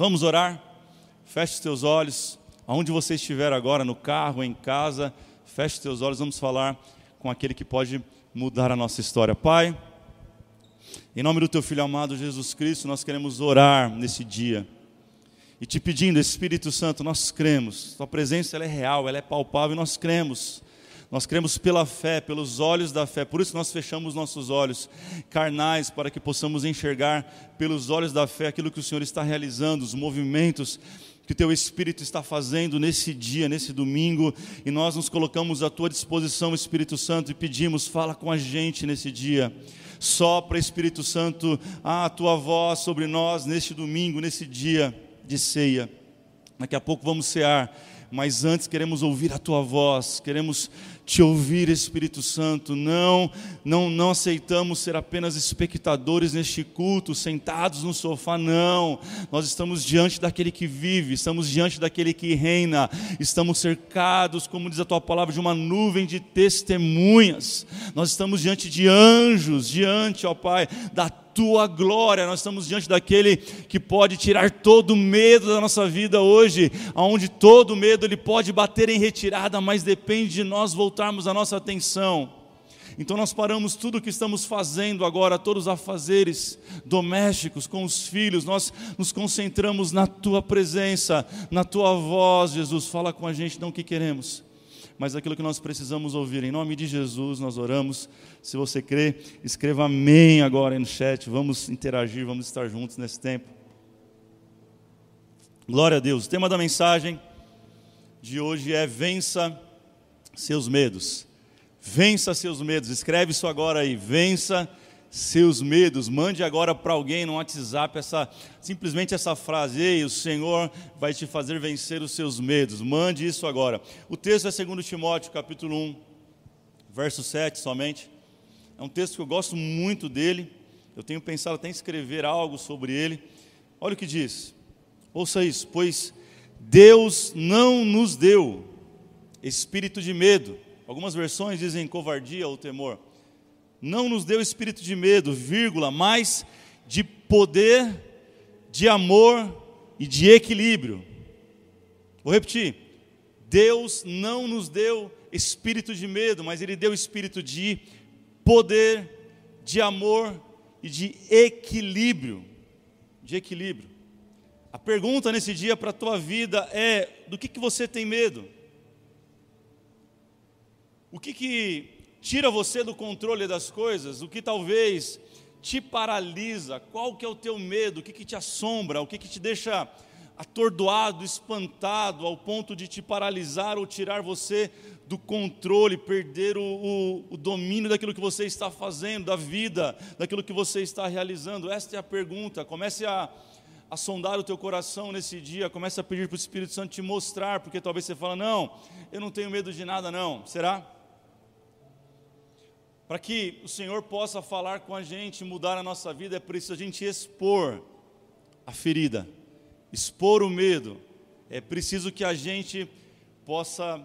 Vamos orar? Feche os teus olhos, aonde você estiver agora, no carro, em casa, feche os teus olhos, vamos falar com aquele que pode mudar a nossa história. Pai, em nome do teu filho amado Jesus Cristo, nós queremos orar nesse dia. E te pedindo, Espírito Santo, nós cremos, tua presença ela é real, ela é palpável, e nós cremos nós cremos pela fé, pelos olhos da fé, por isso nós fechamos nossos olhos carnais para que possamos enxergar pelos olhos da fé aquilo que o Senhor está realizando, os movimentos que teu Espírito está fazendo nesse dia, nesse domingo, e nós nos colocamos à tua disposição, Espírito Santo, e pedimos, fala com a gente nesse dia. Sopra, Espírito Santo, a tua voz sobre nós neste domingo, nesse dia de ceia. Daqui a pouco vamos cear mas antes queremos ouvir a tua voz, queremos te ouvir, Espírito Santo. Não, não, não aceitamos ser apenas espectadores neste culto, sentados no sofá, não. Nós estamos diante daquele que vive, estamos diante daquele que reina, estamos cercados, como diz a tua palavra, de uma nuvem de testemunhas. Nós estamos diante de anjos, diante, ó Pai, da tua glória. Nós estamos diante daquele que pode tirar todo o medo da nossa vida hoje, aonde todo medo ele pode bater em retirada, mas depende de nós voltarmos a nossa atenção. Então nós paramos tudo o que estamos fazendo agora, todos os afazeres domésticos com os filhos, nós nos concentramos na tua presença, na tua voz, Jesus, fala com a gente não o que queremos mas aquilo que nós precisamos ouvir. Em nome de Jesus, nós oramos. Se você crê, escreva amém agora no chat. Vamos interagir, vamos estar juntos nesse tempo. Glória a Deus. O tema da mensagem de hoje é vença seus medos. Vença seus medos. Escreve isso agora aí. Vença seus medos. Mande agora para alguém no WhatsApp essa simplesmente essa frase: "Ei, o Senhor vai te fazer vencer os seus medos". Mande isso agora. O texto é 2 Timóteo, capítulo 1, verso 7 somente. É um texto que eu gosto muito dele. Eu tenho pensado até em escrever algo sobre ele. Olha o que diz. Ouça isso, pois Deus não nos deu espírito de medo. Algumas versões dizem covardia ou temor não nos deu espírito de medo, vírgula, mas de poder, de amor e de equilíbrio. Vou repetir. Deus não nos deu espírito de medo, mas Ele deu espírito de poder, de amor e de equilíbrio. De equilíbrio. A pergunta nesse dia para a tua vida é: do que, que você tem medo? O que, que tira você do controle das coisas, o que talvez te paralisa, qual que é o teu medo, o que, que te assombra, o que, que te deixa atordoado, espantado, ao ponto de te paralisar ou tirar você do controle, perder o, o, o, domínio daquilo que você está fazendo, da vida, daquilo que você está realizando? Esta é a pergunta. Comece a, a sondar o teu coração nesse dia, comece a pedir para o Espírito Santo te mostrar, porque talvez você fala, não, eu não tenho medo de nada não. Será? Para que o Senhor possa falar com a gente, mudar a nossa vida, é preciso a gente expor a ferida, expor o medo. É preciso que a gente possa,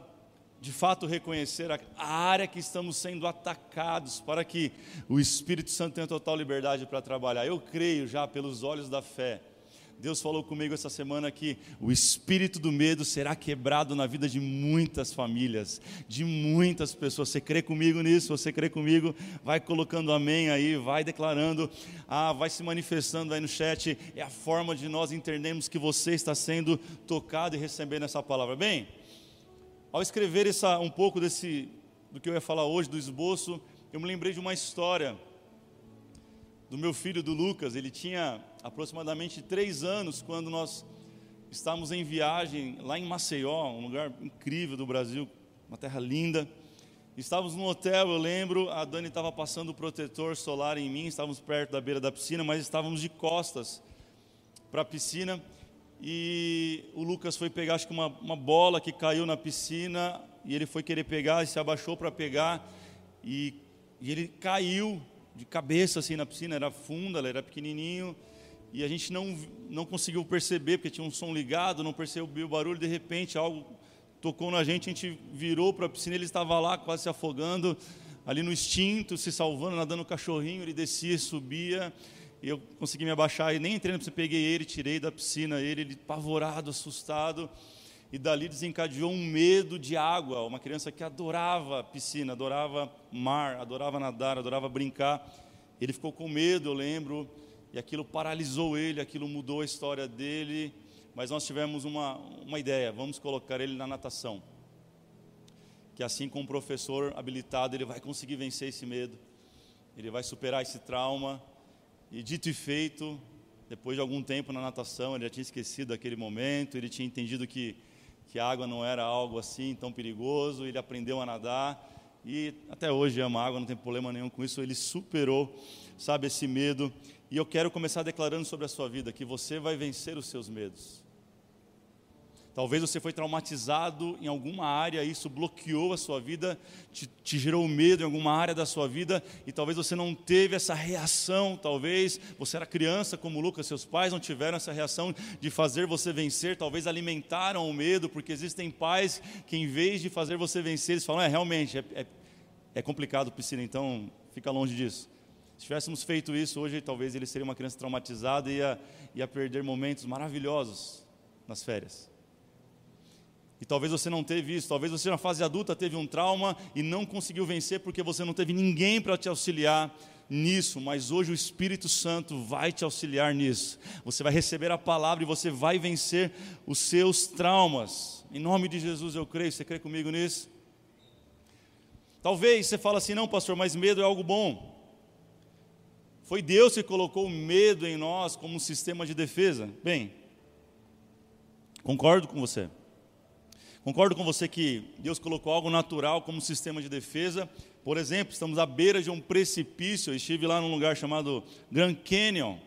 de fato, reconhecer a área que estamos sendo atacados, para que o Espírito Santo tenha total liberdade para trabalhar. Eu creio já pelos olhos da fé Deus falou comigo essa semana que o espírito do medo será quebrado na vida de muitas famílias, de muitas pessoas. Você crê comigo nisso? Você crê comigo? Vai colocando amém aí, vai declarando, ah, vai se manifestando aí no chat. É a forma de nós entendermos que você está sendo tocado e recebendo essa palavra. Bem, ao escrever essa, um pouco desse, do que eu ia falar hoje, do esboço, eu me lembrei de uma história do meu filho, do Lucas. Ele tinha aproximadamente três anos quando nós estávamos em viagem lá em Maceió, um lugar incrível do Brasil, uma terra linda. Estávamos no hotel, eu lembro, a Dani estava passando o protetor solar em mim, estávamos perto da beira da piscina, mas estávamos de costas para a piscina. E o Lucas foi pegar, acho que uma, uma bola que caiu na piscina, e ele foi querer pegar, e se abaixou para pegar, e, e ele caiu de cabeça assim na piscina, era funda, era pequenininho, e a gente não, não conseguiu perceber, porque tinha um som ligado, não percebeu o barulho, de repente algo tocou na gente, a gente virou para a piscina, ele estava lá quase se afogando, ali no instinto, se salvando, nadando o cachorrinho, ele descia, subia, eu consegui me abaixar e nem entrei na piscina, peguei ele, tirei da piscina ele, ele apavorado, assustado. E dali desencadeou um medo de água. Uma criança que adorava piscina, adorava mar, adorava nadar, adorava brincar. Ele ficou com medo, eu lembro, e aquilo paralisou ele, aquilo mudou a história dele. Mas nós tivemos uma, uma ideia: vamos colocar ele na natação. Que assim, com um professor habilitado, ele vai conseguir vencer esse medo, ele vai superar esse trauma. E dito e feito, depois de algum tempo na natação, ele já tinha esquecido aquele momento, ele tinha entendido que, que a água não era algo assim tão perigoso, ele aprendeu a nadar e até hoje ama água, não tem problema nenhum com isso, ele superou, sabe, esse medo. E eu quero começar declarando sobre a sua vida que você vai vencer os seus medos. Talvez você foi traumatizado em alguma área, isso bloqueou a sua vida, te, te, gerou medo em alguma área da sua vida, e talvez você não teve essa reação. Talvez você era criança como Lucas, seus pais não tiveram essa reação de fazer você vencer, talvez alimentaram o medo, porque existem pais que, em vez de fazer você vencer, eles falam: é realmente, é, é, é complicado piscina, então fica longe disso. Se tivéssemos feito isso hoje, talvez ele seria uma criança traumatizada e ia, ia perder momentos maravilhosos nas férias. E talvez você não teve isso, talvez você na fase adulta teve um trauma e não conseguiu vencer porque você não teve ninguém para te auxiliar nisso, mas hoje o Espírito Santo vai te auxiliar nisso. Você vai receber a palavra e você vai vencer os seus traumas. Em nome de Jesus eu creio. Você crê comigo nisso? Talvez você fale assim, não, pastor, mas medo é algo bom. Foi Deus que colocou o medo em nós como um sistema de defesa. Bem, concordo com você. Concordo com você que Deus colocou algo natural como sistema de defesa. Por exemplo, estamos à beira de um precipício. Eu estive lá num lugar chamado Grand Canyon,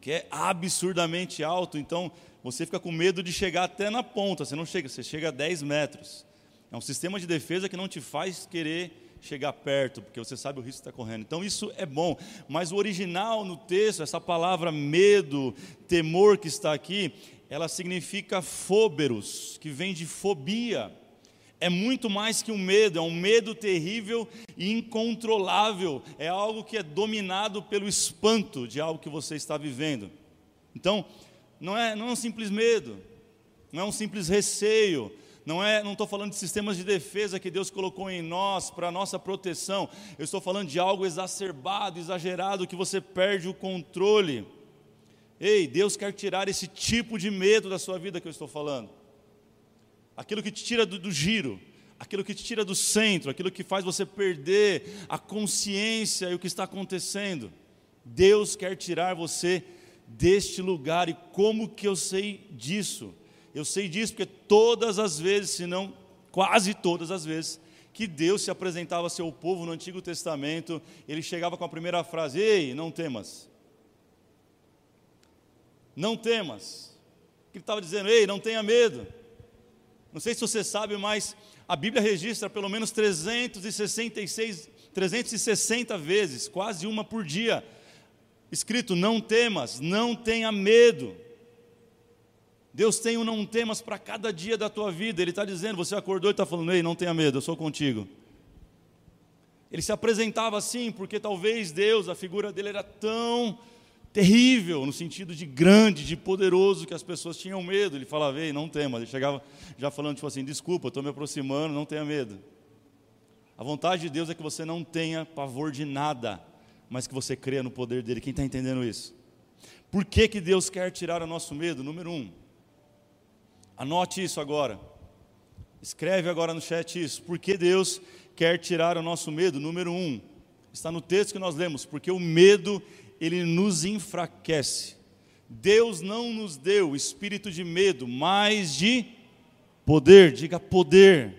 que é absurdamente alto. Então, você fica com medo de chegar até na ponta. Você não chega, você chega a 10 metros. É um sistema de defesa que não te faz querer chegar perto, porque você sabe o risco que está correndo. Então isso é bom. Mas o original no texto, essa palavra medo, temor que está aqui, ela significa fóberos, que vem de fobia. É muito mais que um medo, é um medo terrível e incontrolável. É algo que é dominado pelo espanto de algo que você está vivendo. Então, não é, não é um simples medo, não é um simples receio, não é, não estou falando de sistemas de defesa que Deus colocou em nós para nossa proteção. Eu estou falando de algo exacerbado, exagerado, que você perde o controle. Ei, Deus quer tirar esse tipo de medo da sua vida que eu estou falando. Aquilo que te tira do, do giro, aquilo que te tira do centro, aquilo que faz você perder a consciência e o que está acontecendo. Deus quer tirar você deste lugar. E como que eu sei disso? Eu sei disso porque todas as vezes, se não quase todas as vezes, que Deus se apresentava ao seu povo no Antigo Testamento, ele chegava com a primeira frase: Ei, não temas. Não temas. Ele estava dizendo, ei, não tenha medo. Não sei se você sabe, mas a Bíblia registra pelo menos 366, 360 vezes, quase uma por dia, escrito: não temas, não tenha medo. Deus tem um não temas para cada dia da tua vida. Ele está dizendo, você acordou e está falando, ei, não tenha medo, eu sou contigo. Ele se apresentava assim, porque talvez Deus, a figura dele era tão terrível, no sentido de grande, de poderoso, que as pessoas tinham medo. Ele falava, ei, não tema. Ele chegava já falando, tipo assim, desculpa, estou me aproximando, não tenha medo. A vontade de Deus é que você não tenha pavor de nada, mas que você creia no poder dele. Quem está entendendo isso? Por que, que Deus quer tirar o nosso medo? Número um, anote isso agora. Escreve agora no chat isso. Por que Deus quer tirar o nosso medo? Número um, está no texto que nós lemos, porque o medo ele nos enfraquece. Deus não nos deu espírito de medo, mas de poder, diga poder.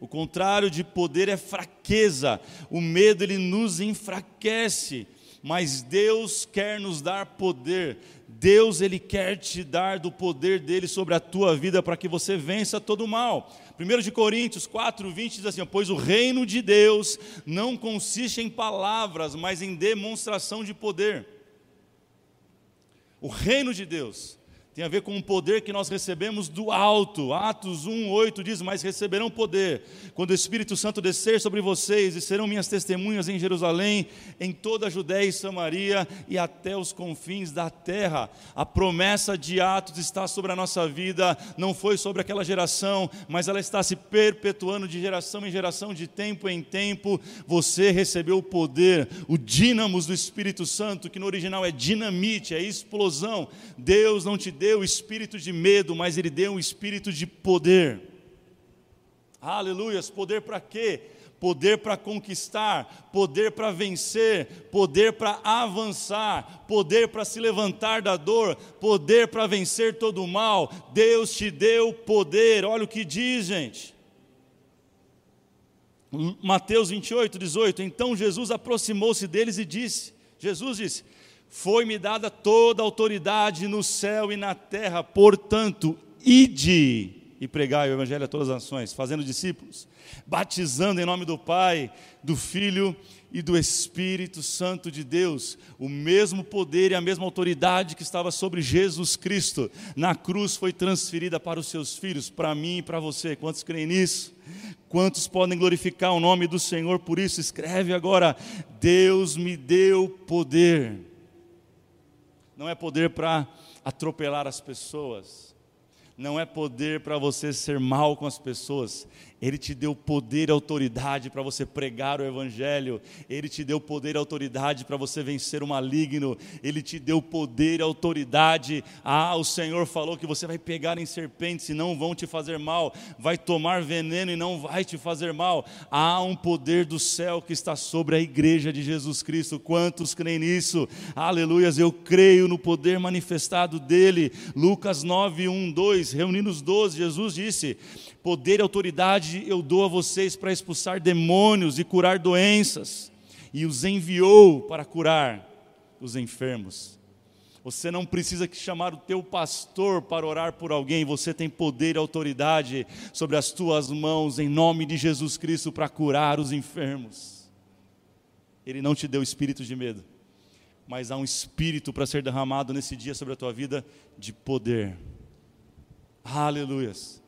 O contrário de poder é fraqueza. O medo ele nos enfraquece, mas Deus quer nos dar poder. Deus ele quer te dar do poder dele sobre a tua vida para que você vença todo o mal. 1 de Coríntios 4, 20 diz assim: Pois o reino de Deus não consiste em palavras, mas em demonstração de poder. O reino de Deus tem a ver com o poder que nós recebemos do alto. Atos 1:8 diz: "Mas receberão poder quando o Espírito Santo descer sobre vocês e serão minhas testemunhas em Jerusalém, em toda a Judéia e Samaria e até os confins da terra." A promessa de Atos está sobre a nossa vida, não foi sobre aquela geração, mas ela está se perpetuando de geração em geração, de tempo em tempo. Você recebeu o poder, o dínamos do Espírito Santo, que no original é dinamite, é explosão. Deus não te deu espírito de medo, mas Ele deu um espírito de poder. Aleluias, poder para quê? Poder para conquistar, poder para vencer, poder para avançar, poder para se levantar da dor, poder para vencer todo o mal. Deus te deu poder, olha o que diz, gente. Mateus 28, 18. Então Jesus aproximou-se deles e disse: Jesus disse: foi-me dada toda a autoridade no céu e na terra, portanto, ide e pregai o evangelho a todas as nações, fazendo discípulos, batizando em nome do Pai, do Filho e do Espírito Santo de Deus, o mesmo poder e a mesma autoridade que estava sobre Jesus Cristo na cruz foi transferida para os seus filhos, para mim e para você. Quantos creem nisso? Quantos podem glorificar o nome do Senhor por isso? Escreve agora: Deus me deu poder não é poder para atropelar as pessoas, não é poder para você ser mal com as pessoas, ele te deu poder e autoridade para você pregar o Evangelho. Ele te deu poder e autoridade para você vencer o maligno. Ele te deu poder e autoridade. Ah, o Senhor falou que você vai pegar em serpentes e não vão te fazer mal. Vai tomar veneno e não vai te fazer mal. Há um poder do céu que está sobre a igreja de Jesus Cristo. Quantos creem nisso? Aleluias. Eu creio no poder manifestado dele. Lucas 9, 1, 2. Reunindo os doze, Jesus disse Poder e autoridade eu dou a vocês para expulsar demônios e curar doenças. E os enviou para curar os enfermos. Você não precisa chamar o teu pastor para orar por alguém, você tem poder e autoridade sobre as tuas mãos em nome de Jesus Cristo para curar os enfermos. Ele não te deu espírito de medo, mas há um espírito para ser derramado nesse dia sobre a tua vida de poder. Aleluias.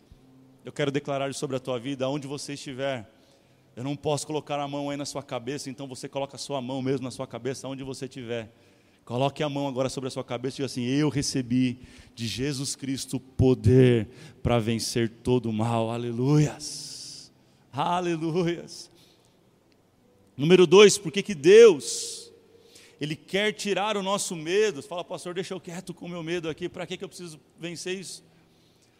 Eu quero declarar sobre a tua vida, aonde você estiver. Eu não posso colocar a mão aí na sua cabeça, então você coloca a sua mão mesmo na sua cabeça, aonde você estiver. Coloque a mão agora sobre a sua cabeça e diga assim: Eu recebi de Jesus Cristo poder para vencer todo o mal. Aleluias. Aleluias. Número dois, por que Deus, Ele quer tirar o nosso medo? Fala, pastor, deixa eu quieto com o meu medo aqui, para que, que eu preciso vencer isso?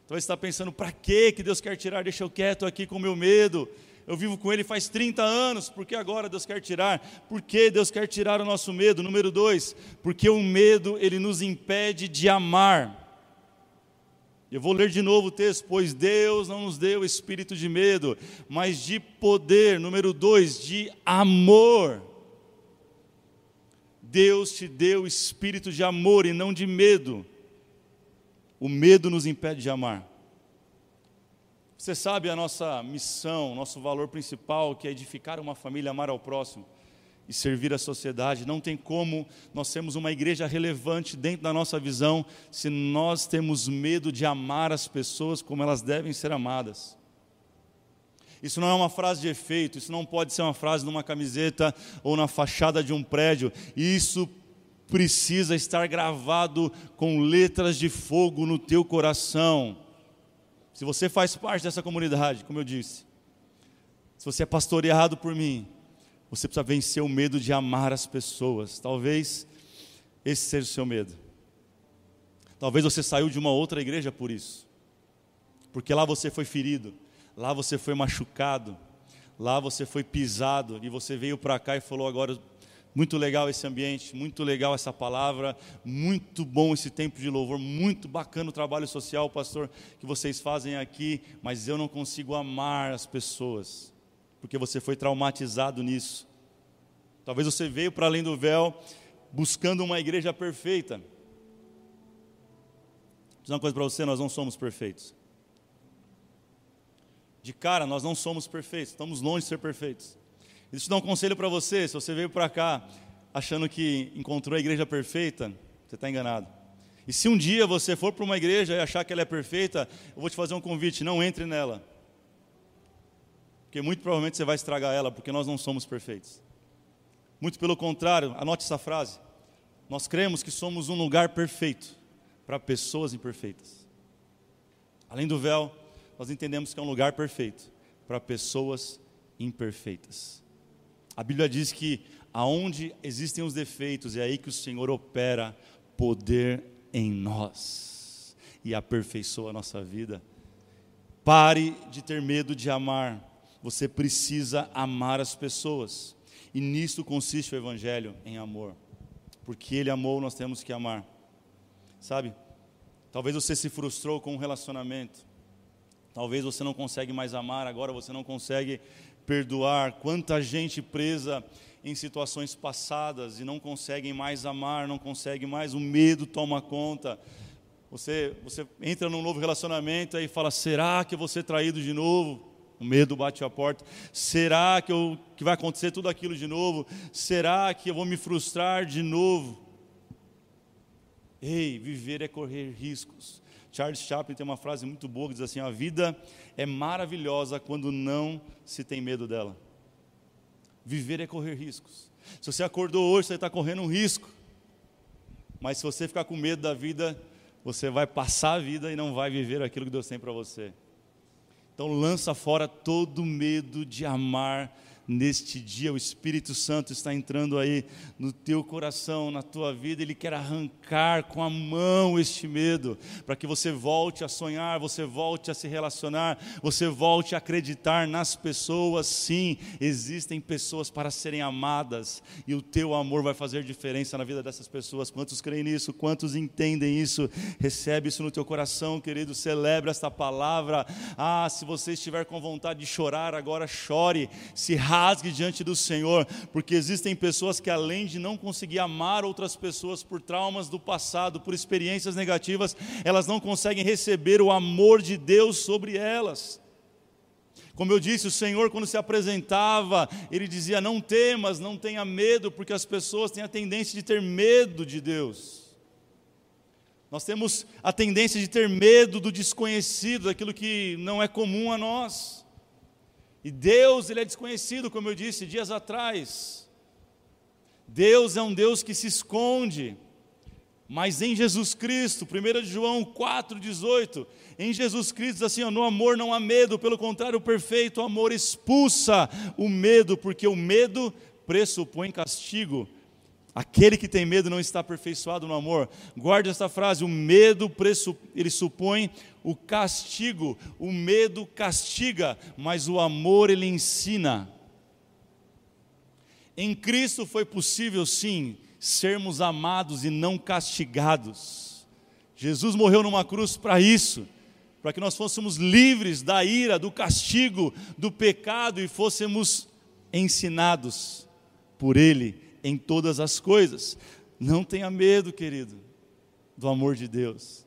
Talvez você está pensando, para que Deus quer tirar? Deixa eu quieto aqui com meu medo. Eu vivo com ele faz 30 anos, por que agora Deus quer tirar? Por que Deus quer tirar o nosso medo? Número dois, porque o medo ele nos impede de amar. Eu vou ler de novo o texto, pois Deus não nos deu espírito de medo, mas de poder. Número dois, de amor. Deus te deu espírito de amor e não de medo. O medo nos impede de amar. Você sabe a nossa missão, nosso valor principal, que é edificar uma família, amar ao próximo e servir a sociedade. Não tem como nós sermos uma igreja relevante dentro da nossa visão se nós temos medo de amar as pessoas como elas devem ser amadas. Isso não é uma frase de efeito, isso não pode ser uma frase numa camiseta ou na fachada de um prédio. Isso precisa estar gravado com letras de fogo no teu coração. Se você faz parte dessa comunidade, como eu disse, se você é pastoreado por mim, você precisa vencer o medo de amar as pessoas. Talvez esse seja o seu medo. Talvez você saiu de uma outra igreja por isso. Porque lá você foi ferido, lá você foi machucado, lá você foi pisado e você veio para cá e falou agora muito legal esse ambiente, muito legal essa palavra, muito bom esse tempo de louvor, muito bacana o trabalho social, pastor, que vocês fazem aqui, mas eu não consigo amar as pessoas, porque você foi traumatizado nisso. Talvez você veio para além do véu buscando uma igreja perfeita. Vou dizer uma coisa para você: nós não somos perfeitos. De cara, nós não somos perfeitos, estamos longe de ser perfeitos. Deixa eu dar um conselho para você: se você veio para cá achando que encontrou a igreja perfeita, você está enganado. E se um dia você for para uma igreja e achar que ela é perfeita, eu vou te fazer um convite: não entre nela. Porque muito provavelmente você vai estragar ela, porque nós não somos perfeitos. Muito pelo contrário, anote essa frase. Nós cremos que somos um lugar perfeito para pessoas imperfeitas. Além do véu, nós entendemos que é um lugar perfeito para pessoas imperfeitas. A Bíblia diz que aonde existem os defeitos, é aí que o Senhor opera poder em nós e aperfeiçoa a nossa vida. Pare de ter medo de amar. Você precisa amar as pessoas. E nisto consiste o Evangelho em amor. Porque Ele amou, nós temos que amar. Sabe? Talvez você se frustrou com um relacionamento. Talvez você não consegue mais amar, agora você não consegue perdoar. Quanta gente presa em situações passadas e não conseguem mais amar, não conseguem mais, o medo toma conta. Você, você entra num novo relacionamento e fala: será que eu vou ser traído de novo? O medo bate a porta. Será que, eu, que vai acontecer tudo aquilo de novo? Será que eu vou me frustrar de novo? Ei, viver é correr riscos. Charles Chaplin tem uma frase muito boa que diz assim: a vida é maravilhosa quando não se tem medo dela. Viver é correr riscos. Se você acordou hoje, você está correndo um risco. Mas se você ficar com medo da vida, você vai passar a vida e não vai viver aquilo que Deus tem para você. Então lança fora todo medo de amar neste dia o Espírito Santo está entrando aí no teu coração, na tua vida, ele quer arrancar com a mão este medo, para que você volte a sonhar, você volte a se relacionar, você volte a acreditar nas pessoas. Sim, existem pessoas para serem amadas e o teu amor vai fazer diferença na vida dessas pessoas. Quantos creem nisso? Quantos entendem isso? Recebe isso no teu coração, querido. Celebra esta palavra. Ah, se você estiver com vontade de chorar, agora chore. Se diante do Senhor, porque existem pessoas que, além de não conseguir amar outras pessoas por traumas do passado, por experiências negativas, elas não conseguem receber o amor de Deus sobre elas. Como eu disse, o Senhor, quando se apresentava, ele dizia: Não temas, não tenha medo, porque as pessoas têm a tendência de ter medo de Deus. Nós temos a tendência de ter medo do desconhecido, daquilo que não é comum a nós. E Deus, ele é desconhecido, como eu disse dias atrás. Deus é um Deus que se esconde. Mas em Jesus Cristo, 1 João 4,18, em Jesus Cristo diz assim: ó, no amor não há medo, pelo contrário, o perfeito amor expulsa o medo, porque o medo pressupõe castigo. Aquele que tem medo não está aperfeiçoado no amor. Guarde essa frase: o medo ele supõe o castigo. O medo castiga, mas o amor ele ensina. Em Cristo foi possível sim sermos amados e não castigados. Jesus morreu numa cruz para isso, para que nós fôssemos livres da ira, do castigo, do pecado e fôssemos ensinados por Ele em todas as coisas. Não tenha medo, querido, do amor de Deus.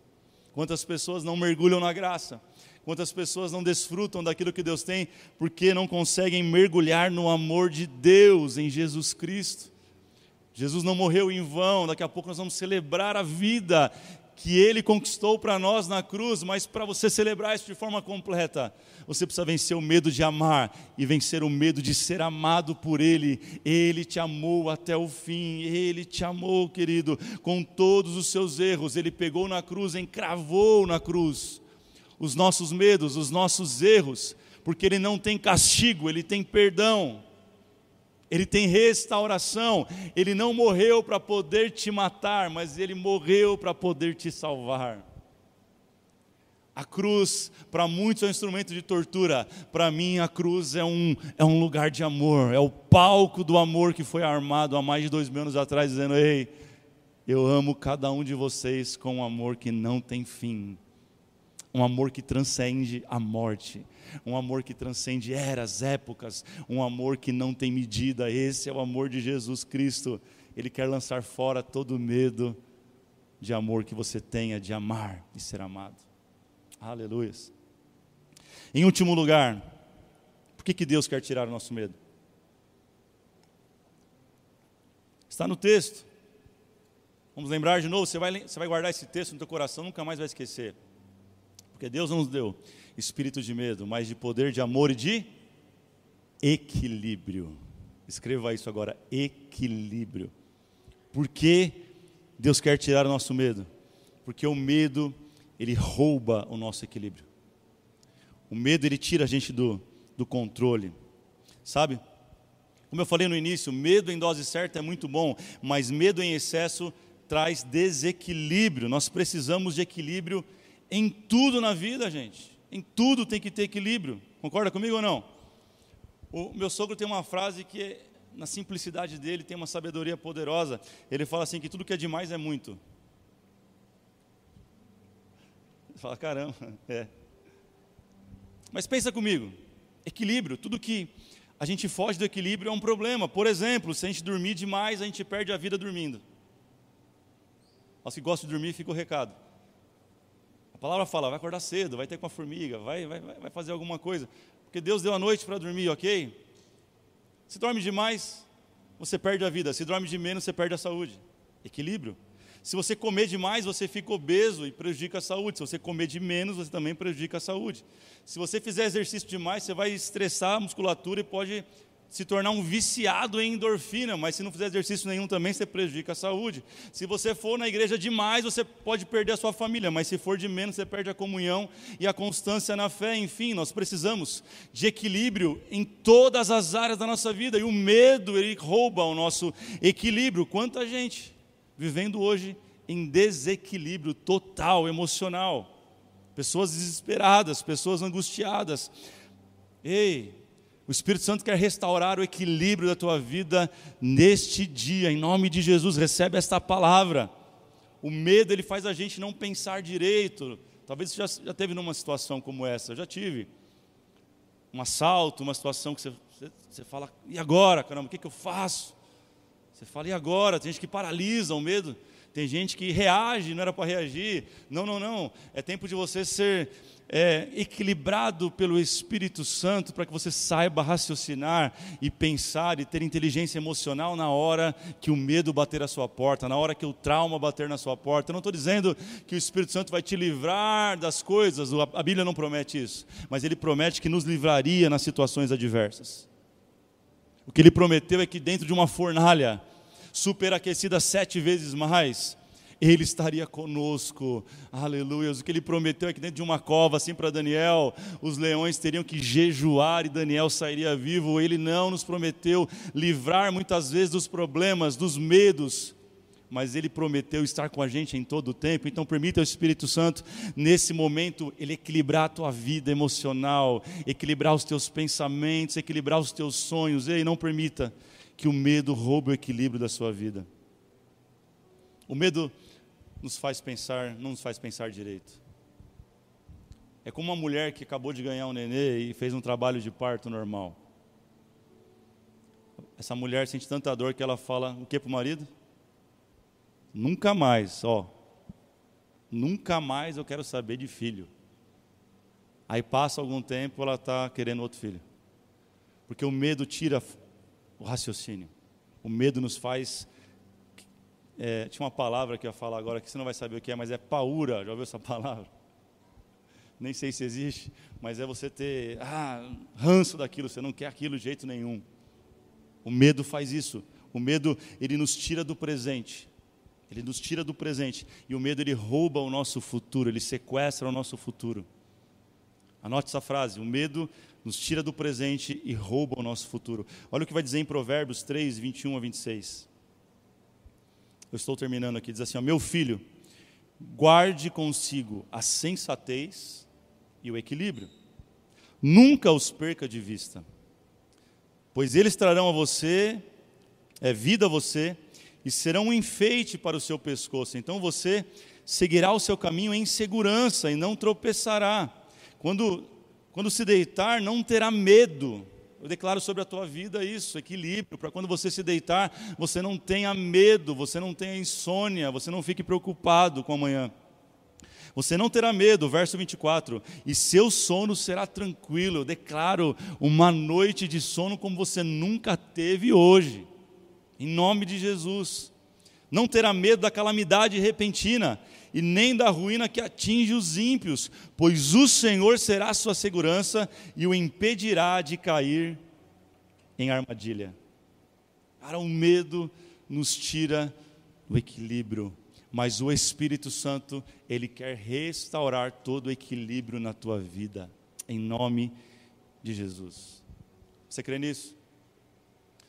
Quantas pessoas não mergulham na graça? Quantas pessoas não desfrutam daquilo que Deus tem porque não conseguem mergulhar no amor de Deus em Jesus Cristo? Jesus não morreu em vão, daqui a pouco nós vamos celebrar a vida que Ele conquistou para nós na cruz, mas para você celebrar isso de forma completa, você precisa vencer o medo de amar e vencer o medo de ser amado por Ele. Ele te amou até o fim, Ele te amou, querido, com todos os seus erros. Ele pegou na cruz, encravou na cruz os nossos medos, os nossos erros, porque Ele não tem castigo, Ele tem perdão. Ele tem restauração. Ele não morreu para poder te matar, mas ele morreu para poder te salvar. A cruz, para muitos, é um instrumento de tortura. Para mim, a cruz é um, é um lugar de amor. É o palco do amor que foi armado há mais de dois mil anos atrás, dizendo: Ei, eu amo cada um de vocês com um amor que não tem fim. Um amor que transcende a morte um amor que transcende eras, épocas, um amor que não tem medida. Esse é o amor de Jesus Cristo. Ele quer lançar fora todo medo de amor que você tenha de amar e ser amado. Aleluia. Em último lugar, por que, que Deus quer tirar o nosso medo? Está no texto. Vamos lembrar de novo, você vai, você vai guardar esse texto no teu coração, nunca mais vai esquecer. Porque Deus não nos deu espírito de medo, mas de poder, de amor e de equilíbrio. Escreva isso agora, equilíbrio. Por que Deus quer tirar o nosso medo? Porque o medo, ele rouba o nosso equilíbrio. O medo, ele tira a gente do, do controle. Sabe? Como eu falei no início, medo em dose certa é muito bom, mas medo em excesso traz desequilíbrio. Nós precisamos de equilíbrio em tudo na vida, gente. Em tudo tem que ter equilíbrio. Concorda comigo ou não? O meu sogro tem uma frase que, na simplicidade dele, tem uma sabedoria poderosa. Ele fala assim: que tudo que é demais é muito. Você fala, caramba, é. Mas pensa comigo: equilíbrio, tudo que a gente foge do equilíbrio é um problema. Por exemplo, se a gente dormir demais, a gente perde a vida dormindo. Aos que gostam de dormir, fica o recado. A palavra fala, vai acordar cedo, vai ter com a formiga, vai, vai, vai fazer alguma coisa. Porque Deus deu a noite para dormir, ok? Se dorme demais, você perde a vida. Se dorme de menos, você perde a saúde. Equilíbrio. Se você comer demais, você fica obeso e prejudica a saúde. Se você comer de menos, você também prejudica a saúde. Se você fizer exercício demais, você vai estressar a musculatura e pode se tornar um viciado em endorfina, mas se não fizer exercício nenhum também, você prejudica a saúde. Se você for na igreja demais, você pode perder a sua família, mas se for de menos, você perde a comunhão e a constância na fé. Enfim, nós precisamos de equilíbrio em todas as áreas da nossa vida, e o medo, ele rouba o nosso equilíbrio. Quanta gente vivendo hoje em desequilíbrio total emocional. Pessoas desesperadas, pessoas angustiadas. Ei, o Espírito Santo quer restaurar o equilíbrio da tua vida neste dia, em nome de Jesus. Recebe esta palavra. O medo ele faz a gente não pensar direito. Talvez você já, já teve numa situação como essa. Eu já tive. Um assalto, uma situação que você, você, fala, e agora, caramba, o que, que eu faço? Você fala, e agora? Tem gente que paralisa o medo. Tem gente que reage, não era para reagir. Não, não, não. É tempo de você ser é, equilibrado pelo Espírito Santo para que você saiba raciocinar e pensar e ter inteligência emocional na hora que o medo bater à sua porta, na hora que o trauma bater na sua porta. Eu não estou dizendo que o Espírito Santo vai te livrar das coisas, a Bíblia não promete isso, mas ele promete que nos livraria nas situações adversas. O que ele prometeu é que dentro de uma fornalha superaquecida sete vezes mais, ele estaria conosco. Aleluia. O que ele prometeu é que dentro de uma cova, assim para Daniel, os leões teriam que jejuar e Daniel sairia vivo. Ele não nos prometeu livrar muitas vezes dos problemas, dos medos, mas ele prometeu estar com a gente em todo o tempo. Então, permita ao Espírito Santo, nesse momento, ele equilibrar a tua vida emocional, equilibrar os teus pensamentos, equilibrar os teus sonhos. Ei, não permita que o medo roube o equilíbrio da sua vida. O medo nos faz pensar, não nos faz pensar direito. É como uma mulher que acabou de ganhar um nenê e fez um trabalho de parto normal. Essa mulher sente tanta dor que ela fala o que para o marido? Nunca mais, ó. Nunca mais eu quero saber de filho. Aí passa algum tempo, ela está querendo outro filho. Porque o medo tira o raciocínio. O medo nos faz é, tinha uma palavra que eu ia falar agora que você não vai saber o que é, mas é paura. Já ouviu essa palavra? Nem sei se existe, mas é você ter ah, ranço daquilo, você não quer aquilo de jeito nenhum. O medo faz isso. O medo, ele nos tira do presente. Ele nos tira do presente. E o medo, ele rouba o nosso futuro, ele sequestra o nosso futuro. Anote essa frase: o medo nos tira do presente e rouba o nosso futuro. Olha o que vai dizer em Provérbios 3, 21 a 26 eu estou terminando aqui, diz assim: ó, Meu filho, guarde consigo a sensatez e o equilíbrio, nunca os perca de vista, pois eles trarão a você, é vida a você, e serão um enfeite para o seu pescoço. Então você seguirá o seu caminho em segurança e não tropeçará. Quando, quando se deitar, não terá medo eu declaro sobre a tua vida isso, equilíbrio, para quando você se deitar, você não tenha medo, você não tenha insônia, você não fique preocupado com amanhã. Você não terá medo, verso 24, e seu sono será tranquilo. Eu declaro uma noite de sono como você nunca teve hoje, em nome de Jesus. Não terá medo da calamidade repentina e nem da ruína que atinge os ímpios, pois o Senhor será sua segurança e o impedirá de cair em armadilha. Cara, o medo nos tira do equilíbrio, mas o Espírito Santo, ele quer restaurar todo o equilíbrio na tua vida, em nome de Jesus. Você crê nisso?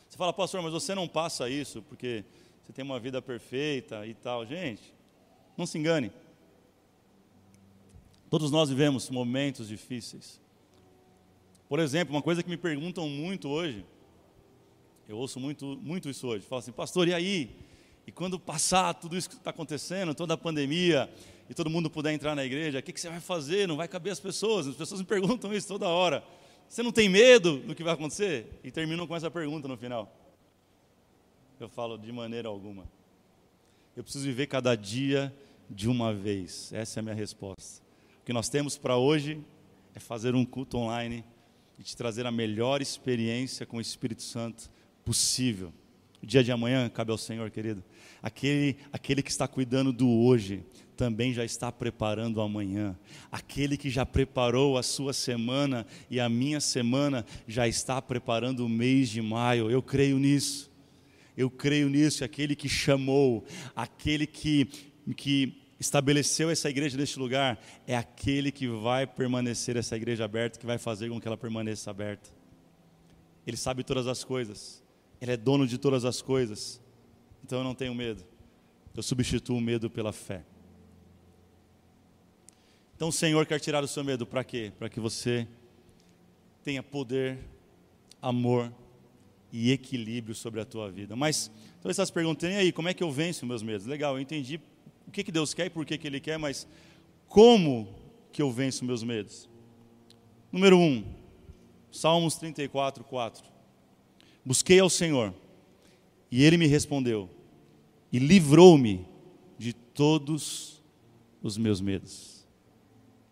Você fala, pastor, mas você não passa isso porque você tem uma vida perfeita e tal. Gente, não se engane. Todos nós vivemos momentos difíceis. Por exemplo, uma coisa que me perguntam muito hoje, eu ouço muito, muito isso hoje, falo assim, pastor, e aí? E quando passar tudo isso que está acontecendo, toda a pandemia, e todo mundo puder entrar na igreja, o que, que você vai fazer? Não vai caber as pessoas. As pessoas me perguntam isso toda hora. Você não tem medo do que vai acontecer? E terminam com essa pergunta no final. Eu falo de maneira alguma. Eu preciso viver cada dia de uma vez. Essa é a minha resposta. O que nós temos para hoje é fazer um culto online e te trazer a melhor experiência com o Espírito Santo possível. O dia de amanhã cabe ao Senhor, querido. Aquele, aquele que está cuidando do hoje também já está preparando o amanhã. Aquele que já preparou a sua semana e a minha semana já está preparando o mês de maio. Eu creio nisso. Eu creio nisso. Aquele que chamou, aquele que que estabeleceu essa igreja neste lugar é aquele que vai permanecer essa igreja aberta, que vai fazer com que ela permaneça aberta. Ele sabe todas as coisas, ele é dono de todas as coisas, então eu não tenho medo, eu substituo o medo pela fé. Então o Senhor quer tirar o seu medo para quê? Para que você tenha poder, amor e equilíbrio sobre a tua vida. Mas, então essas perguntas, e aí, como é que eu venço meus medos? Legal, eu entendi o que, que Deus quer e por que, que Ele quer, mas como que eu venço meus medos? Número 1, um, Salmos 34, 4. Busquei ao Senhor, e Ele me respondeu, e livrou-me de todos os meus medos.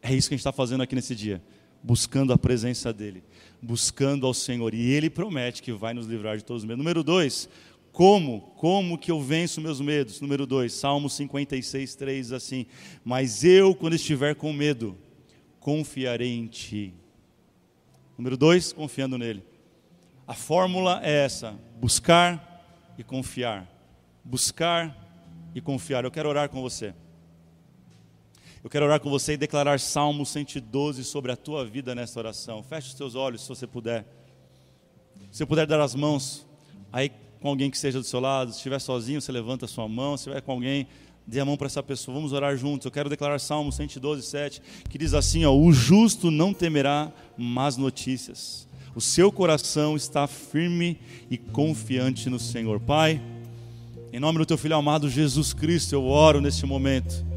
É isso que a gente está fazendo aqui nesse dia, buscando a presença dEle, buscando ao Senhor, e Ele promete que vai nos livrar de todos os medos. Número 2, como? Como que eu venço meus medos? Número 2, Salmo 56, 3 assim: Mas eu, quando estiver com medo, confiarei em Ti. Número 2, confiando nele. A fórmula é essa: buscar e confiar. Buscar e confiar. Eu quero orar com você. Eu quero orar com você e declarar Salmo 112 sobre a tua vida nessa oração. Feche os teus olhos se você puder. Se eu puder dar as mãos, aí com alguém que esteja do seu lado. Se estiver sozinho, você levanta a sua mão. Se estiver com alguém, dê a mão para essa pessoa. Vamos orar juntos. Eu quero declarar Salmo 112, 7, que diz assim: ó, O justo não temerá más notícias. O seu coração está firme e confiante no Senhor. Pai, em nome do teu filho amado Jesus Cristo, eu oro neste momento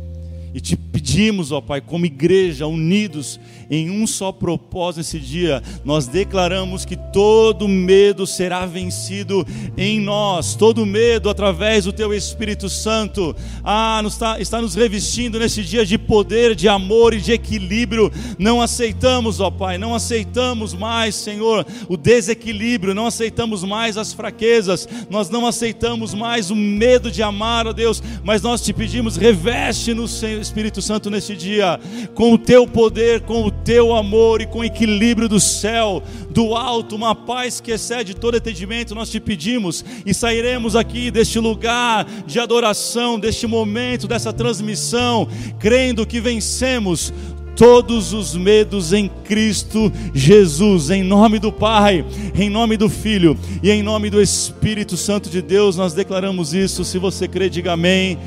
e te pedimos, ó Pai, como igreja, unidos em um só propósito nesse dia, nós declaramos que todo medo será vencido em nós, todo medo através do Teu Espírito Santo, ah, nos está, está nos revestindo nesse dia de poder, de amor e de equilíbrio. Não aceitamos, ó Pai, não aceitamos mais, Senhor, o desequilíbrio, não aceitamos mais as fraquezas, nós não aceitamos mais o medo de amar, ó Deus, mas nós te pedimos, reveste-nos, Senhor Espírito Santo, nesse dia, com o teu poder, com o teu amor e com o equilíbrio do céu, do alto, uma paz que excede todo entendimento, nós te pedimos e sairemos aqui deste lugar de adoração, deste momento, dessa transmissão, crendo que vencemos todos os medos em Cristo Jesus, em nome do Pai, em nome do Filho e em nome do Espírito Santo de Deus, nós declaramos isso. Se você crê, diga amém